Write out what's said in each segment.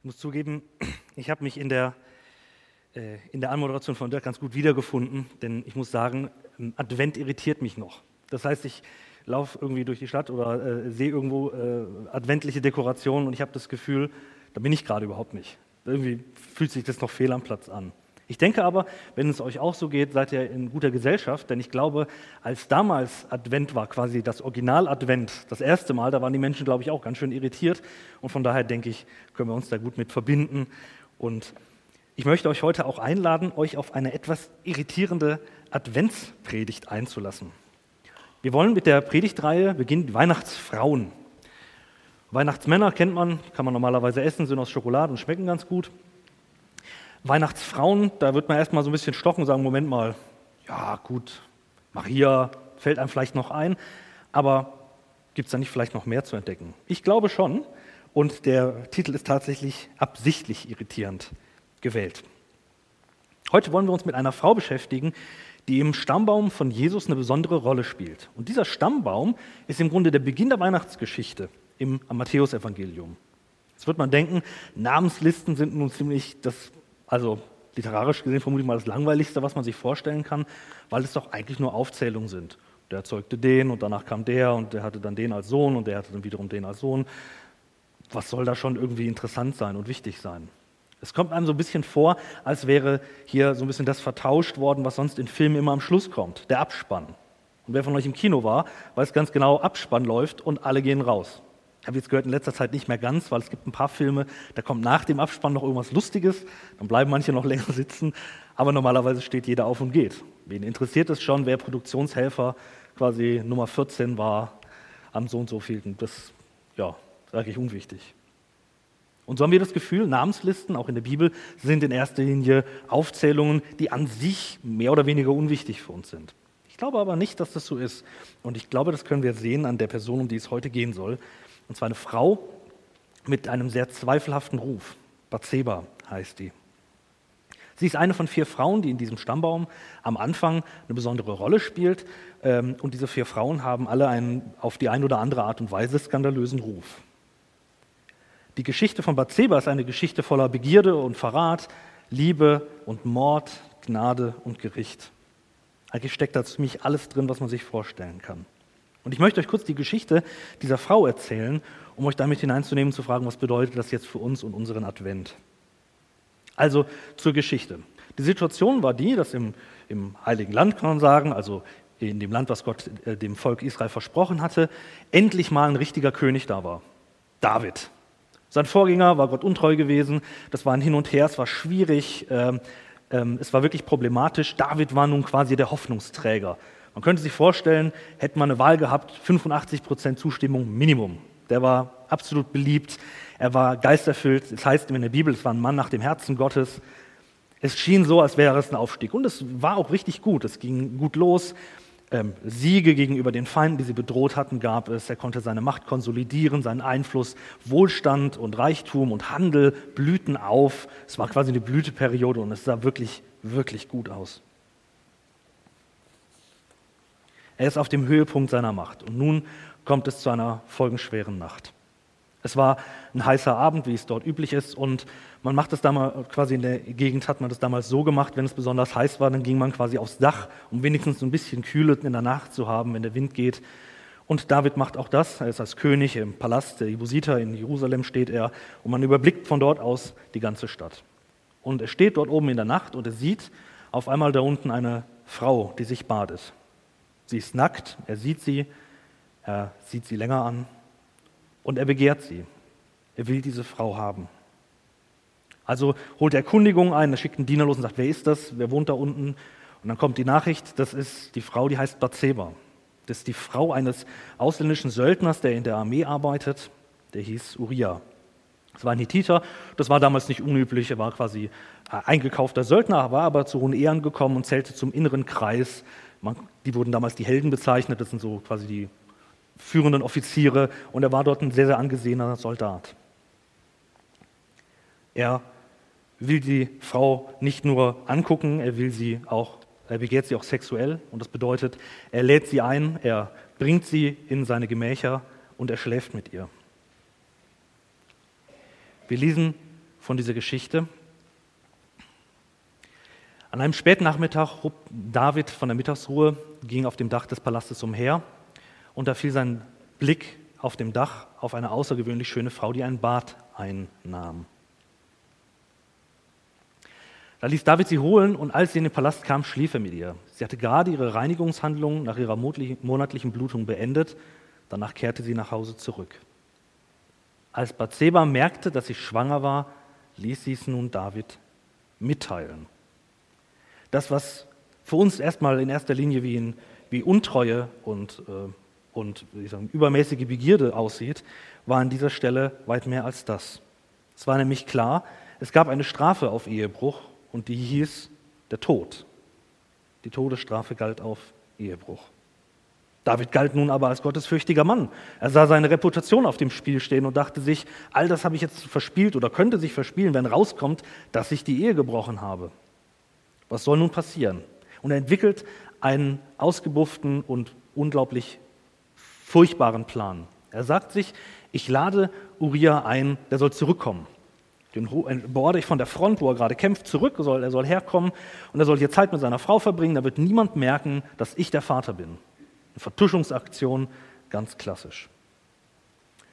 Ich muss zugeben, ich habe mich in der, äh, in der Anmoderation von Dirk ganz gut wiedergefunden, denn ich muss sagen, Advent irritiert mich noch. Das heißt, ich laufe irgendwie durch die Stadt oder äh, sehe irgendwo äh, adventliche Dekorationen und ich habe das Gefühl, da bin ich gerade überhaupt nicht. Irgendwie fühlt sich das noch fehl am Platz an. Ich denke aber, wenn es euch auch so geht, seid ihr in guter Gesellschaft, denn ich glaube, als damals Advent war, quasi das Original-Advent, das erste Mal, da waren die Menschen, glaube ich, auch ganz schön irritiert und von daher denke ich, können wir uns da gut mit verbinden und ich möchte euch heute auch einladen, euch auf eine etwas irritierende Adventspredigt einzulassen. Wir wollen mit der Predigtreihe beginnen, Weihnachtsfrauen. Weihnachtsmänner kennt man, kann man normalerweise essen, sind aus Schokolade und schmecken ganz gut. Weihnachtsfrauen, da wird man erstmal so ein bisschen stochen und sagen, Moment mal, ja gut, Maria fällt einem vielleicht noch ein, aber gibt es da nicht vielleicht noch mehr zu entdecken? Ich glaube schon und der Titel ist tatsächlich absichtlich irritierend gewählt. Heute wollen wir uns mit einer Frau beschäftigen, die im Stammbaum von Jesus eine besondere Rolle spielt. Und dieser Stammbaum ist im Grunde der Beginn der Weihnachtsgeschichte im Matthäusevangelium. Jetzt wird man denken, Namenslisten sind nun ziemlich das also literarisch gesehen vermutlich mal das Langweiligste, was man sich vorstellen kann, weil es doch eigentlich nur Aufzählungen sind. Der erzeugte den und danach kam der und der hatte dann den als Sohn und der hatte dann wiederum den als Sohn. Was soll da schon irgendwie interessant sein und wichtig sein? Es kommt einem so ein bisschen vor, als wäre hier so ein bisschen das vertauscht worden, was sonst in Filmen immer am Schluss kommt, der Abspann. Und wer von euch im Kino war, weiß ganz genau, Abspann läuft und alle gehen raus. Habe jetzt gehört, in letzter Zeit nicht mehr ganz, weil es gibt ein paar Filme, da kommt nach dem Abspann noch irgendwas Lustiges, dann bleiben manche noch länger sitzen, aber normalerweise steht jeder auf und geht. Wen interessiert es schon, wer Produktionshelfer quasi Nummer 14 war am so und so vielten? Das, ja, sage ich unwichtig. Und so haben wir das Gefühl, Namenslisten, auch in der Bibel, sind in erster Linie Aufzählungen, die an sich mehr oder weniger unwichtig für uns sind. Ich glaube aber nicht, dass das so ist. Und ich glaube, das können wir sehen an der Person, um die es heute gehen soll. Und zwar eine Frau mit einem sehr zweifelhaften Ruf. Bathseba heißt die. Sie ist eine von vier Frauen, die in diesem Stammbaum am Anfang eine besondere Rolle spielt. Ähm, und diese vier Frauen haben alle einen auf die eine oder andere Art und Weise skandalösen Ruf. Die Geschichte von Bathseba ist eine Geschichte voller Begierde und Verrat, Liebe und Mord, Gnade und Gericht. Eigentlich steckt da ziemlich alles drin, was man sich vorstellen kann. Und ich möchte euch kurz die Geschichte dieser Frau erzählen, um euch damit hineinzunehmen, zu fragen, was bedeutet das jetzt für uns und unseren Advent. Also zur Geschichte. Die Situation war die, dass im, im Heiligen Land, kann man sagen, also in dem Land, was Gott äh, dem Volk Israel versprochen hatte, endlich mal ein richtiger König da war. David. Sein Vorgänger war Gott untreu gewesen, das war ein Hin und Her, es war schwierig, ähm, ähm, es war wirklich problematisch. David war nun quasi der Hoffnungsträger man könnte sich vorstellen, hätte man eine Wahl gehabt, 85 Prozent Zustimmung Minimum. Der war absolut beliebt, er war geisterfüllt. Es heißt in der Bibel, es war ein Mann nach dem Herzen Gottes. Es schien so, als wäre es ein Aufstieg. Und es war auch richtig gut. Es ging gut los. Ähm, Siege gegenüber den Feinden, die sie bedroht hatten, gab es. Er konnte seine Macht konsolidieren, seinen Einfluss, Wohlstand und Reichtum und Handel blühten auf. Es war quasi eine Blüteperiode und es sah wirklich, wirklich gut aus. Er ist auf dem Höhepunkt seiner Macht. Und nun kommt es zu einer folgenschweren Nacht. Es war ein heißer Abend, wie es dort üblich ist, und man macht es damals, quasi in der Gegend hat man das damals so gemacht, wenn es besonders heiß war, dann ging man quasi aufs Dach, um wenigstens ein bisschen Kühle in der Nacht zu haben, wenn der Wind geht. Und David macht auch das, er ist als König im Palast der Jebusiter in Jerusalem steht er, und man überblickt von dort aus die ganze Stadt. Und er steht dort oben in der Nacht und er sieht auf einmal da unten eine Frau, die sich badet. Sie ist nackt, er sieht sie, er sieht sie länger an und er begehrt sie. Er will diese Frau haben. Also holt er Erkundigung ein, er schickt einen Diener los und sagt, wer ist das, wer wohnt da unten? Und dann kommt die Nachricht, das ist die Frau, die heißt Bathseba. Das ist die Frau eines ausländischen Söldners, der in der Armee arbeitet, der hieß Uriah. Das war ein Hittiter, das war damals nicht unüblich, er war quasi eingekaufter Söldner, war aber zu hohen Ehren gekommen und zählte zum inneren Kreis man, die wurden damals die Helden bezeichnet, das sind so quasi die führenden Offiziere und er war dort ein sehr, sehr angesehener Soldat. Er will die Frau nicht nur angucken, er will sie auch, er begehrt sie auch sexuell und das bedeutet, er lädt sie ein, er bringt sie in seine Gemächer und er schläft mit ihr. Wir lesen von dieser Geschichte. An einem späten Nachmittag hob David von der Mittagsruhe, ging auf dem Dach des Palastes umher und da fiel sein Blick auf dem Dach auf eine außergewöhnlich schöne Frau, die ein Bad einnahm. Da ließ David sie holen und als sie in den Palast kam, schlief er mit ihr. Sie hatte gerade ihre Reinigungshandlung nach ihrer monatlichen Blutung beendet. Danach kehrte sie nach Hause zurück. Als Bathseba merkte, dass sie schwanger war, ließ sie es nun David mitteilen. Das, was für uns erstmal in erster Linie wie, in, wie Untreue und, äh, und sagen, übermäßige Begierde aussieht, war an dieser Stelle weit mehr als das. Es war nämlich klar, es gab eine Strafe auf Ehebruch und die hieß der Tod. Die Todesstrafe galt auf Ehebruch. David galt nun aber als gottesfürchtiger Mann. Er sah seine Reputation auf dem Spiel stehen und dachte sich, all das habe ich jetzt verspielt oder könnte sich verspielen, wenn rauskommt, dass ich die Ehe gebrochen habe. Was soll nun passieren? Und er entwickelt einen ausgebufften und unglaublich furchtbaren Plan. Er sagt sich, ich lade Uriah ein, der soll zurückkommen. Den beorde ich von der Front, wo er gerade kämpft, zurück. Soll, er soll herkommen und er soll hier Zeit mit seiner Frau verbringen. Da wird niemand merken, dass ich der Vater bin. Eine Vertuschungsaktion, ganz klassisch.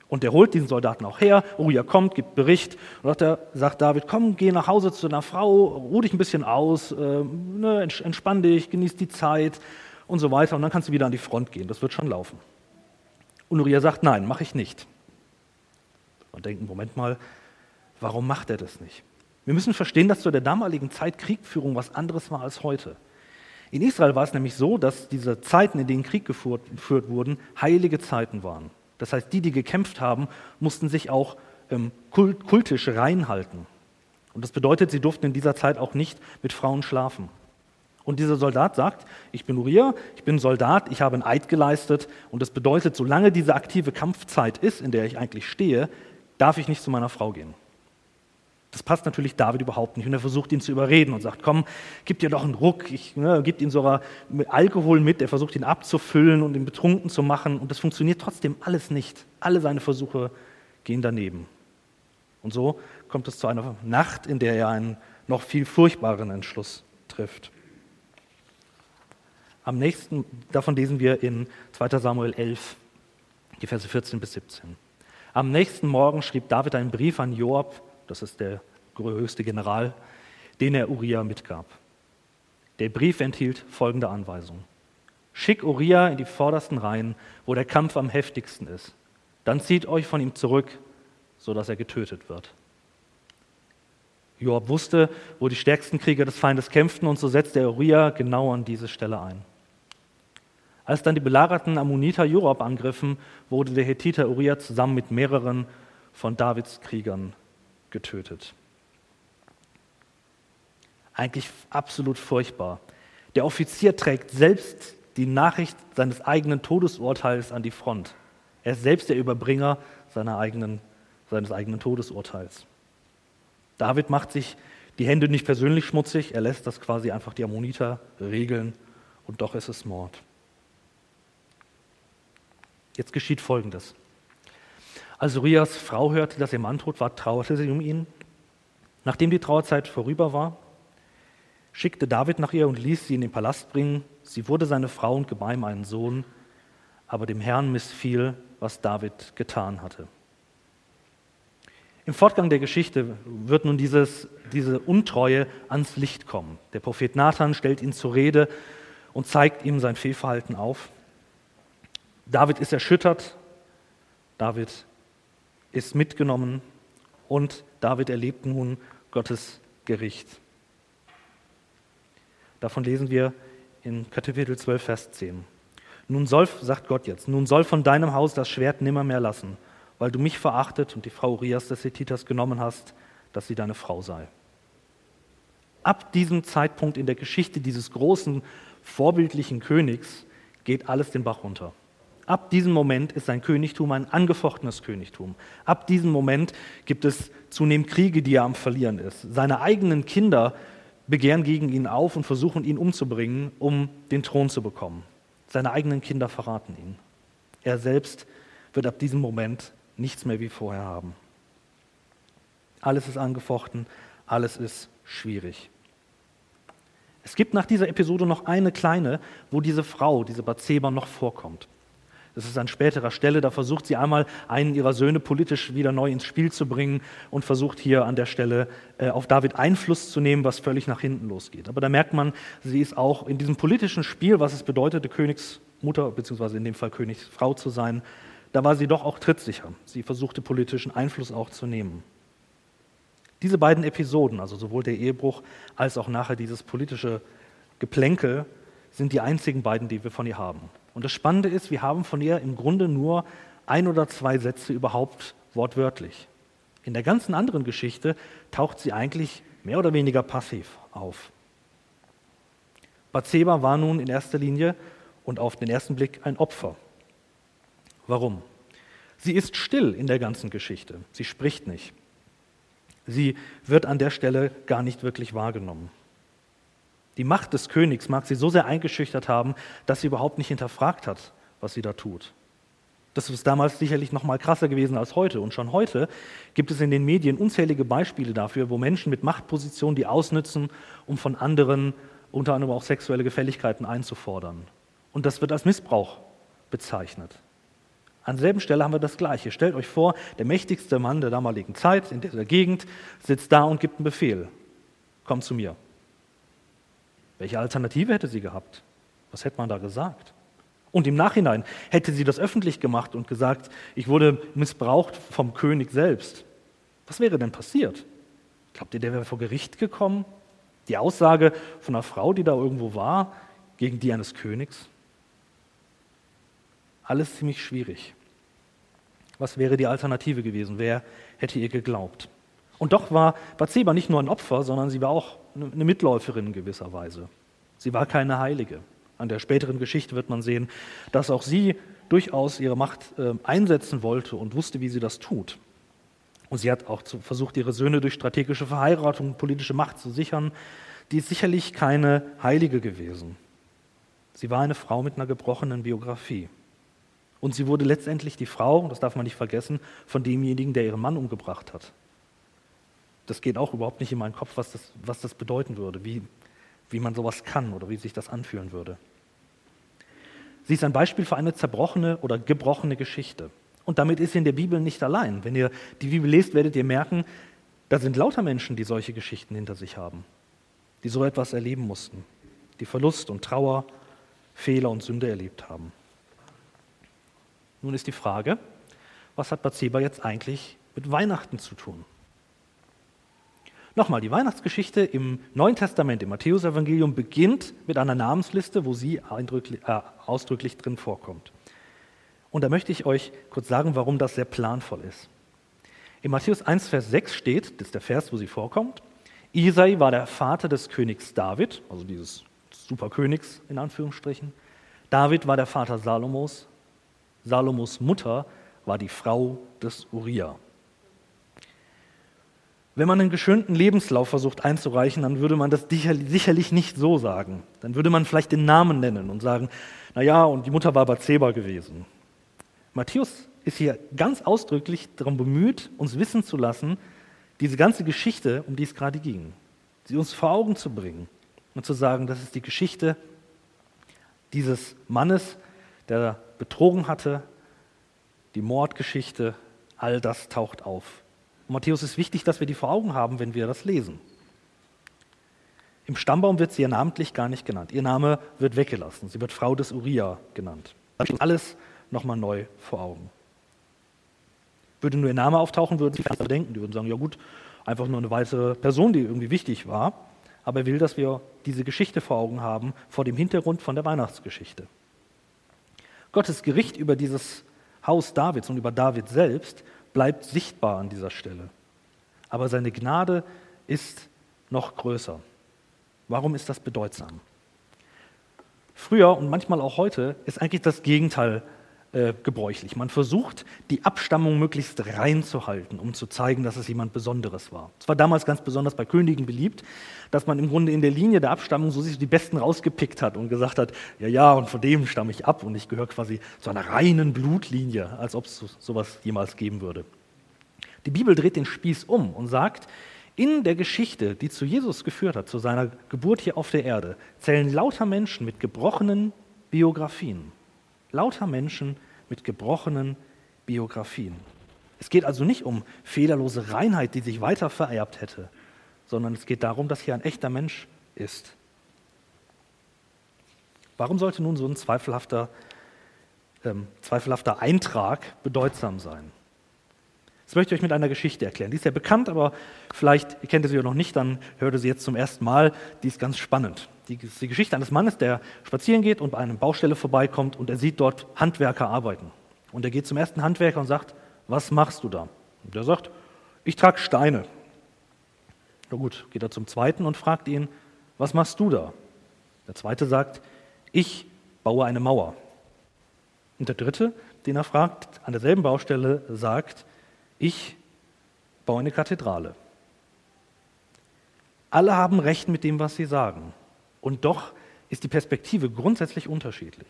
Und er holt diesen Soldaten auch her. Uriah kommt, gibt Bericht. Und er sagt David: Komm, geh nach Hause zu deiner Frau, ruh dich ein bisschen aus, äh, ne, entspann dich, genieß die Zeit und so weiter. Und dann kannst du wieder an die Front gehen. Das wird schon laufen. Und Uriah sagt: Nein, mache ich nicht. Und denken: Moment mal, Warum macht er das nicht? Wir müssen verstehen, dass zu der damaligen Zeit Kriegführung was anderes war als heute. In Israel war es nämlich so, dass diese Zeiten, in denen Krieg geführt, geführt wurden, heilige Zeiten waren. Das heißt, die, die gekämpft haben, mussten sich auch ähm, kult, kultisch reinhalten. Und das bedeutet, sie durften in dieser Zeit auch nicht mit Frauen schlafen. Und dieser Soldat sagt, ich bin Uriah, ich bin Soldat, ich habe einen Eid geleistet und das bedeutet, solange diese aktive Kampfzeit ist, in der ich eigentlich stehe, darf ich nicht zu meiner Frau gehen. Das passt natürlich David überhaupt nicht. Und er versucht ihn zu überreden und sagt, komm, gib dir doch einen Ruck. Ich, ne, gibt ihm sogar Alkohol mit. Er versucht ihn abzufüllen und ihn betrunken zu machen. Und das funktioniert trotzdem alles nicht. Alle seine Versuche gehen daneben. Und so kommt es zu einer Nacht, in der er einen noch viel furchtbaren Entschluss trifft. Am nächsten, davon lesen wir in 2 Samuel 11, die Verse 14 bis 17. Am nächsten Morgen schrieb David einen Brief an Joab, das ist der höchste General, den er Uriah mitgab. Der Brief enthielt folgende Anweisung. Schick Uriah in die vordersten Reihen, wo der Kampf am heftigsten ist. Dann zieht euch von ihm zurück, sodass er getötet wird. Joab wusste, wo die stärksten Krieger des Feindes kämpften, und so setzte er Uriah genau an diese Stelle ein. Als dann die belagerten Ammoniter Joab angriffen, wurde der Hethiter Uriah zusammen mit mehreren von Davids Kriegern getötet. Eigentlich absolut furchtbar. Der Offizier trägt selbst die Nachricht seines eigenen Todesurteils an die Front. Er ist selbst der Überbringer eigenen, seines eigenen Todesurteils. David macht sich die Hände nicht persönlich schmutzig, er lässt das quasi einfach die Ammoniter regeln und doch ist es Mord. Jetzt geschieht Folgendes. Als Urias Frau hörte, dass ihr Mann tot war, trauerte sie um ihn. Nachdem die Trauerzeit vorüber war, schickte David nach ihr und ließ sie in den Palast bringen. Sie wurde seine Frau und gebar ihm einen Sohn, aber dem Herrn missfiel, was David getan hatte. Im Fortgang der Geschichte wird nun dieses, diese Untreue ans Licht kommen. Der Prophet Nathan stellt ihn zur Rede und zeigt ihm sein Fehlverhalten auf. David ist erschüttert. David ist mitgenommen und David erlebt nun Gottes Gericht. Davon lesen wir in Kapitel 12, Vers 10. Nun soll, sagt Gott jetzt, nun soll von deinem Haus das Schwert nimmermehr lassen, weil du mich verachtet und die Frau Urias des Hethiters genommen hast, dass sie deine Frau sei. Ab diesem Zeitpunkt in der Geschichte dieses großen, vorbildlichen Königs geht alles den Bach runter. Ab diesem Moment ist sein Königtum ein angefochtenes Königtum. Ab diesem Moment gibt es zunehmend Kriege, die er am Verlieren ist. Seine eigenen Kinder begehren gegen ihn auf und versuchen ihn umzubringen, um den Thron zu bekommen. Seine eigenen Kinder verraten ihn. Er selbst wird ab diesem Moment nichts mehr wie vorher haben. Alles ist angefochten, alles ist schwierig. Es gibt nach dieser Episode noch eine kleine, wo diese Frau, diese Bathseba, noch vorkommt. Das ist an späterer Stelle, da versucht sie einmal einen ihrer Söhne politisch wieder neu ins Spiel zu bringen und versucht hier an der Stelle äh, auf David Einfluss zu nehmen, was völlig nach hinten losgeht. Aber da merkt man, sie ist auch in diesem politischen Spiel, was es bedeutete, Königsmutter beziehungsweise in dem Fall Königsfrau zu sein, da war sie doch auch trittsicher. Sie versuchte politischen Einfluss auch zu nehmen. Diese beiden Episoden, also sowohl der Ehebruch als auch nachher dieses politische Geplänkel, sind die einzigen beiden, die wir von ihr haben. Und das Spannende ist, wir haben von ihr im Grunde nur ein oder zwei Sätze überhaupt wortwörtlich. In der ganzen anderen Geschichte taucht sie eigentlich mehr oder weniger passiv auf. Bathseba war nun in erster Linie und auf den ersten Blick ein Opfer. Warum? Sie ist still in der ganzen Geschichte. Sie spricht nicht. Sie wird an der Stelle gar nicht wirklich wahrgenommen. Die Macht des Königs mag sie so sehr eingeschüchtert haben, dass sie überhaupt nicht hinterfragt hat, was sie da tut. Das ist damals sicherlich noch mal krasser gewesen als heute. Und schon heute gibt es in den Medien unzählige Beispiele dafür, wo Menschen mit Machtpositionen die ausnützen, um von anderen unter anderem auch sexuelle Gefälligkeiten einzufordern. Und das wird als Missbrauch bezeichnet. An selben Stelle haben wir das Gleiche. Stellt euch vor, der mächtigste Mann der damaligen Zeit in dieser Gegend sitzt da und gibt einen Befehl. Komm zu mir. Welche Alternative hätte sie gehabt? Was hätte man da gesagt? Und im Nachhinein hätte sie das öffentlich gemacht und gesagt, ich wurde missbraucht vom König selbst. Was wäre denn passiert? Glaubt ihr, der wäre vor Gericht gekommen? Die Aussage von einer Frau, die da irgendwo war, gegen die eines Königs? Alles ziemlich schwierig. Was wäre die Alternative gewesen? Wer hätte ihr geglaubt? Und doch war Bathseba nicht nur ein Opfer, sondern sie war auch eine Mitläuferin in gewisser Weise. Sie war keine Heilige. An der späteren Geschichte wird man sehen, dass auch sie durchaus ihre Macht äh, einsetzen wollte und wusste, wie sie das tut. Und sie hat auch versucht, ihre Söhne durch strategische Verheiratung politische Macht zu sichern. Die ist sicherlich keine Heilige gewesen. Sie war eine Frau mit einer gebrochenen Biografie. Und sie wurde letztendlich die Frau, das darf man nicht vergessen, von demjenigen, der ihren Mann umgebracht hat das geht auch überhaupt nicht in meinen Kopf, was das, was das bedeuten würde, wie, wie man sowas kann oder wie sich das anfühlen würde. Sie ist ein Beispiel für eine zerbrochene oder gebrochene Geschichte. Und damit ist sie in der Bibel nicht allein. Wenn ihr die Bibel lest, werdet ihr merken, da sind lauter Menschen, die solche Geschichten hinter sich haben, die so etwas erleben mussten, die Verlust und Trauer, Fehler und Sünde erlebt haben. Nun ist die Frage, was hat Bathseba jetzt eigentlich mit Weihnachten zu tun? Nochmal, die Weihnachtsgeschichte im Neuen Testament, im Matthäusevangelium, beginnt mit einer Namensliste, wo sie äh, ausdrücklich drin vorkommt. Und da möchte ich euch kurz sagen, warum das sehr planvoll ist. In Matthäus 1, Vers 6 steht, das ist der Vers, wo sie vorkommt, Isai war der Vater des Königs David, also dieses Superkönigs in Anführungsstrichen. David war der Vater Salomos. Salomos Mutter war die Frau des Uriah. Wenn man einen geschönten Lebenslauf versucht einzureichen, dann würde man das sicherlich nicht so sagen. Dann würde man vielleicht den Namen nennen und sagen, naja, und die Mutter war Bathseba gewesen. Matthäus ist hier ganz ausdrücklich darum bemüht, uns wissen zu lassen, diese ganze Geschichte, um die es gerade ging, sie uns vor Augen zu bringen und zu sagen, das ist die Geschichte dieses Mannes, der betrogen hatte, die Mordgeschichte, all das taucht auf. Und Matthäus ist wichtig, dass wir die vor Augen haben, wenn wir das lesen. Im Stammbaum wird sie ja namentlich gar nicht genannt. Ihr Name wird weggelassen. Sie wird Frau des Uriah genannt. Das ist alles nochmal neu vor Augen. Würde nur ihr Name auftauchen, würden sie vielleicht denken. Die würden sagen, ja gut, einfach nur eine weitere Person, die irgendwie wichtig war. Aber er will, dass wir diese Geschichte vor Augen haben, vor dem Hintergrund von der Weihnachtsgeschichte. Gottes Gericht über dieses Haus Davids und über David selbst bleibt sichtbar an dieser Stelle. Aber seine Gnade ist noch größer. Warum ist das bedeutsam? Früher und manchmal auch heute ist eigentlich das Gegenteil äh, gebräuchlich. Man versucht, die Abstammung möglichst rein zu halten, um zu zeigen, dass es jemand Besonderes war. Es war damals ganz besonders bei Königen beliebt, dass man im Grunde in der Linie der Abstammung so sich die Besten rausgepickt hat und gesagt hat, ja, ja, und von dem stamme ich ab und ich gehöre quasi zu einer reinen Blutlinie, als ob es sowas jemals geben würde. Die Bibel dreht den Spieß um und sagt, in der Geschichte, die zu Jesus geführt hat, zu seiner Geburt hier auf der Erde, zählen lauter Menschen mit gebrochenen Biografien. Lauter Menschen mit gebrochenen Biografien. Es geht also nicht um fehlerlose Reinheit, die sich weiter vererbt hätte, sondern es geht darum, dass hier ein echter Mensch ist. Warum sollte nun so ein zweifelhafter, ähm, zweifelhafter Eintrag bedeutsam sein? Das möchte ich euch mit einer Geschichte erklären. Die ist ja bekannt, aber vielleicht kennt ihr sie ja noch nicht, dann hört ihr sie jetzt zum ersten Mal. Die ist ganz spannend. Die die Geschichte eines Mannes, der spazieren geht und bei einer Baustelle vorbeikommt und er sieht dort Handwerker arbeiten. Und er geht zum ersten Handwerker und sagt, was machst du da? Und der sagt, ich trage Steine. Na gut, geht er zum zweiten und fragt ihn, was machst du da? Der zweite sagt, ich baue eine Mauer. Und der dritte, den er fragt, an derselben Baustelle sagt, ich baue eine Kathedrale. Alle haben recht mit dem, was sie sagen. Und doch ist die Perspektive grundsätzlich unterschiedlich.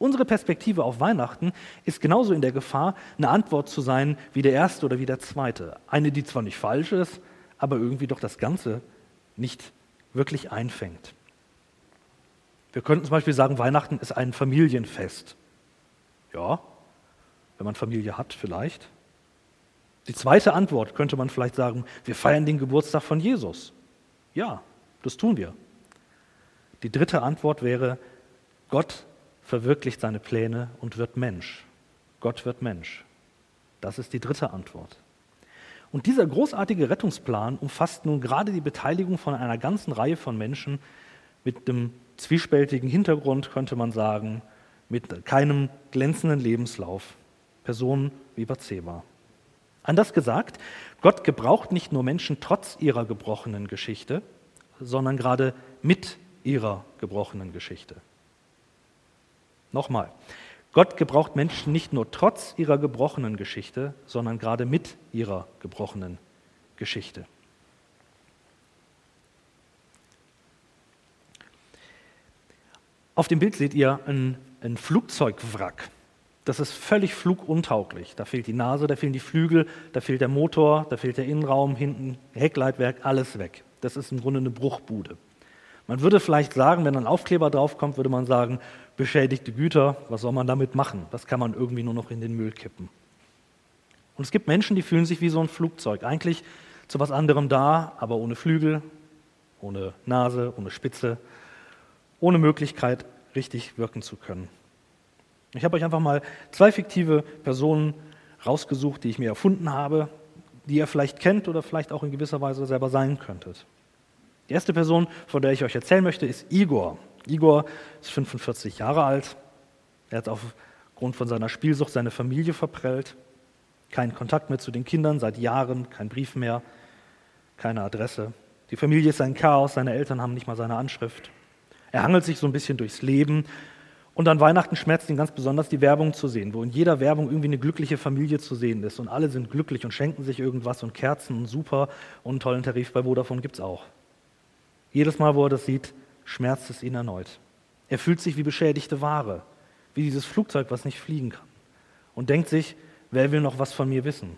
Unsere Perspektive auf Weihnachten ist genauso in der Gefahr, eine Antwort zu sein wie der erste oder wie der zweite. Eine, die zwar nicht falsch ist, aber irgendwie doch das Ganze nicht wirklich einfängt. Wir könnten zum Beispiel sagen, Weihnachten ist ein Familienfest. Ja, wenn man Familie hat, vielleicht. Die zweite Antwort könnte man vielleicht sagen, wir feiern den Geburtstag von Jesus. Ja, das tun wir. Die dritte Antwort wäre, Gott verwirklicht seine Pläne und wird Mensch. Gott wird Mensch. Das ist die dritte Antwort. Und dieser großartige Rettungsplan umfasst nun gerade die Beteiligung von einer ganzen Reihe von Menschen mit einem zwiespältigen Hintergrund, könnte man sagen, mit keinem glänzenden Lebenslauf. Personen wie Bathseba. Anders gesagt, Gott gebraucht nicht nur Menschen trotz ihrer gebrochenen Geschichte, sondern gerade mit ihrer gebrochenen Geschichte. Nochmal, Gott gebraucht Menschen nicht nur trotz ihrer gebrochenen Geschichte, sondern gerade mit ihrer gebrochenen Geschichte. Auf dem Bild seht ihr ein, ein Flugzeugwrack. Das ist völlig fluguntauglich. Da fehlt die Nase, da fehlen die Flügel, da fehlt der Motor, da fehlt der Innenraum, hinten Heckleitwerk, alles weg. Das ist im Grunde eine Bruchbude. Man würde vielleicht sagen, wenn ein Aufkleber draufkommt, würde man sagen, beschädigte Güter, was soll man damit machen? Das kann man irgendwie nur noch in den Müll kippen. Und es gibt Menschen, die fühlen sich wie so ein Flugzeug, eigentlich zu was anderem da, aber ohne Flügel, ohne Nase, ohne Spitze, ohne Möglichkeit, richtig wirken zu können. Ich habe euch einfach mal zwei fiktive Personen rausgesucht, die ich mir erfunden habe, die ihr vielleicht kennt oder vielleicht auch in gewisser Weise selber sein könntet. Die erste Person, von der ich euch erzählen möchte, ist Igor. Igor ist 45 Jahre alt. Er hat aufgrund von seiner Spielsucht seine Familie verprellt. Keinen Kontakt mehr zu den Kindern seit Jahren, kein Brief mehr, keine Adresse. Die Familie ist ein Chaos, seine Eltern haben nicht mal seine Anschrift. Er hangelt sich so ein bisschen durchs Leben. Und an Weihnachten schmerzt ihn ganz besonders die Werbung zu sehen, wo in jeder Werbung irgendwie eine glückliche Familie zu sehen ist. Und alle sind glücklich und schenken sich irgendwas und Kerzen und super und einen tollen Tarif bei Vodafone gibt es auch. Jedes Mal, wo er das sieht, schmerzt es ihn erneut. Er fühlt sich wie beschädigte Ware, wie dieses Flugzeug, was nicht fliegen kann. Und denkt sich, wer will noch was von mir wissen?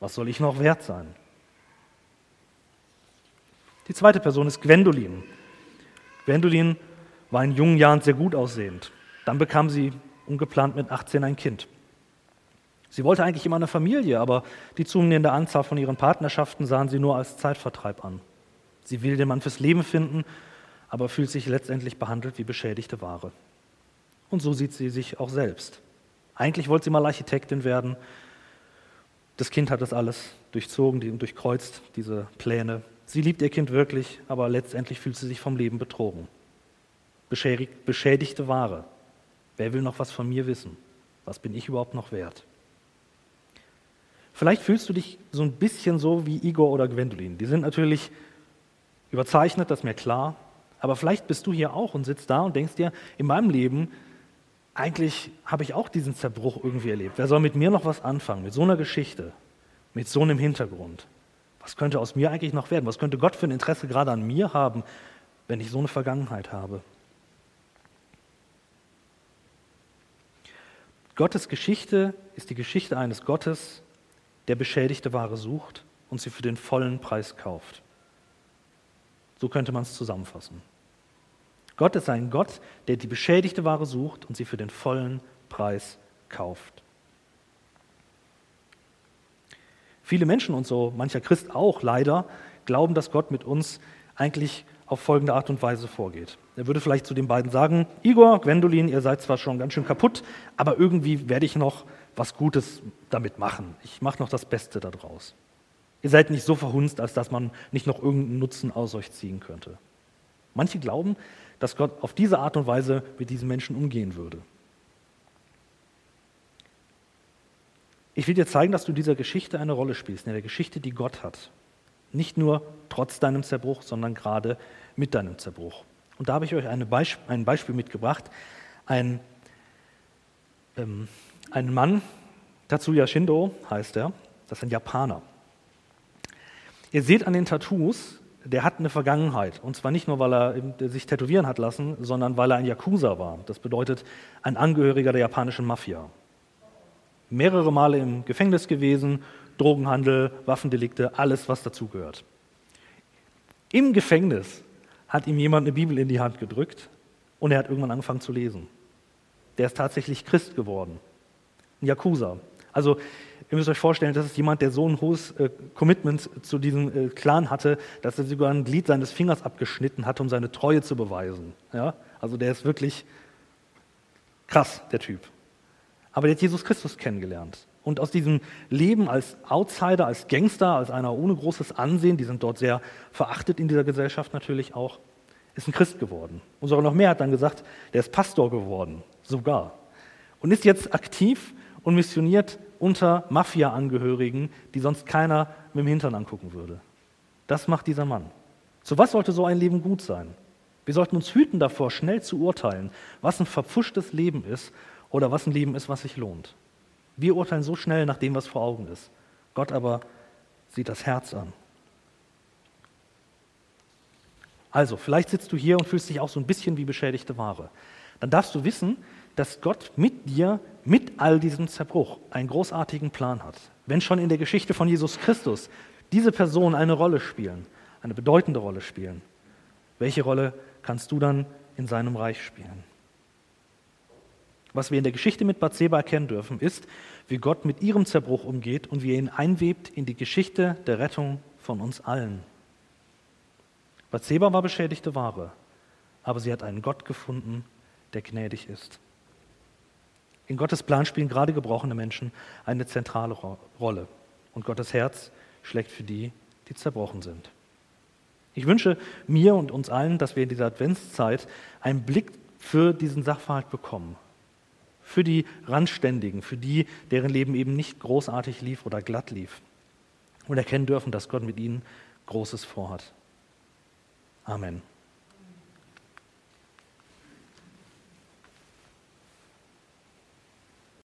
Was soll ich noch wert sein? Die zweite Person ist Gwendolin. Gwendolin war in jungen Jahren sehr gut aussehend. Dann bekam sie ungeplant mit 18 ein Kind. Sie wollte eigentlich immer eine Familie, aber die zunehmende Anzahl von ihren Partnerschaften sahen sie nur als Zeitvertreib an. Sie will den Mann fürs Leben finden, aber fühlt sich letztendlich behandelt wie beschädigte Ware. Und so sieht sie sich auch selbst. Eigentlich wollte sie mal Architektin werden. Das Kind hat das alles durchzogen und durchkreuzt, diese Pläne. Sie liebt ihr Kind wirklich, aber letztendlich fühlt sie sich vom Leben betrogen. Beschädigte Ware. Wer will noch was von mir wissen? Was bin ich überhaupt noch wert? Vielleicht fühlst du dich so ein bisschen so wie Igor oder Gwendolin. Die sind natürlich überzeichnet, das ist mir klar. Aber vielleicht bist du hier auch und sitzt da und denkst dir, in meinem Leben, eigentlich habe ich auch diesen Zerbruch irgendwie erlebt. Wer soll mit mir noch was anfangen, mit so einer Geschichte, mit so einem Hintergrund? Was könnte aus mir eigentlich noch werden? Was könnte Gott für ein Interesse gerade an mir haben, wenn ich so eine Vergangenheit habe? Gottes Geschichte ist die Geschichte eines Gottes, der beschädigte Ware sucht und sie für den vollen Preis kauft. So könnte man es zusammenfassen. Gott ist ein Gott, der die beschädigte Ware sucht und sie für den vollen Preis kauft. Viele Menschen und so mancher Christ auch leider glauben, dass Gott mit uns eigentlich auf folgende Art und Weise vorgeht. Er würde vielleicht zu den beiden sagen, Igor, Gwendolin, ihr seid zwar schon ganz schön kaputt, aber irgendwie werde ich noch was Gutes damit machen. Ich mache noch das Beste daraus. Ihr seid nicht so verhunzt, als dass man nicht noch irgendeinen Nutzen aus euch ziehen könnte. Manche glauben, dass Gott auf diese Art und Weise mit diesen Menschen umgehen würde. Ich will dir zeigen, dass du dieser Geschichte eine Rolle spielst, in der Geschichte, die Gott hat. Nicht nur trotz deinem Zerbruch, sondern gerade mit deinem Zerbruch. Und da habe ich euch Beisp ein Beispiel mitgebracht. Ein, ähm, ein Mann, Tatsuya Shindo heißt er, das ist ein Japaner. Ihr seht an den Tattoos, der hat eine Vergangenheit. Und zwar nicht nur, weil er sich tätowieren hat lassen, sondern weil er ein Yakuza war. Das bedeutet ein Angehöriger der japanischen Mafia. Mehrere Male im Gefängnis gewesen, Drogenhandel, Waffendelikte, alles, was dazugehört. Im Gefängnis hat ihm jemand eine Bibel in die Hand gedrückt und er hat irgendwann angefangen zu lesen. Der ist tatsächlich Christ geworden. Ein Yakuza. Also ihr müsst euch vorstellen, das ist jemand, der so ein hohes äh, Commitment zu diesem äh, Clan hatte, dass er sogar ein Glied seines Fingers abgeschnitten hat, um seine Treue zu beweisen. Ja? Also der ist wirklich krass, der Typ. Aber der hat Jesus Christus kennengelernt. Und aus diesem Leben als Outsider, als Gangster, als einer ohne großes Ansehen, die sind dort sehr verachtet in dieser Gesellschaft natürlich auch, ist ein Christ geworden. Und sogar noch mehr hat dann gesagt, der ist Pastor geworden, sogar. Und ist jetzt aktiv und missioniert unter Mafia-Angehörigen, die sonst keiner mit dem Hintern angucken würde. Das macht dieser Mann. Zu was sollte so ein Leben gut sein? Wir sollten uns hüten davor, schnell zu urteilen, was ein verpfuschtes Leben ist oder was ein Leben ist, was sich lohnt. Wir urteilen so schnell nach dem, was vor Augen ist. Gott aber sieht das Herz an. Also, vielleicht sitzt du hier und fühlst dich auch so ein bisschen wie beschädigte Ware. Dann darfst du wissen, dass Gott mit dir, mit all diesem Zerbruch, einen großartigen Plan hat. Wenn schon in der Geschichte von Jesus Christus diese Personen eine Rolle spielen, eine bedeutende Rolle spielen, welche Rolle kannst du dann in seinem Reich spielen? Was wir in der Geschichte mit Bathseba erkennen dürfen, ist, wie Gott mit ihrem Zerbruch umgeht und wie er ihn einwebt in die Geschichte der Rettung von uns allen. Bathseba war beschädigte Ware, aber sie hat einen Gott gefunden, der gnädig ist. In Gottes Plan spielen gerade gebrochene Menschen eine zentrale Rolle und Gottes Herz schlägt für die, die zerbrochen sind. Ich wünsche mir und uns allen, dass wir in dieser Adventszeit einen Blick für diesen Sachverhalt bekommen für die Randständigen, für die, deren Leben eben nicht großartig lief oder glatt lief. Und erkennen dürfen, dass Gott mit ihnen Großes vorhat. Amen.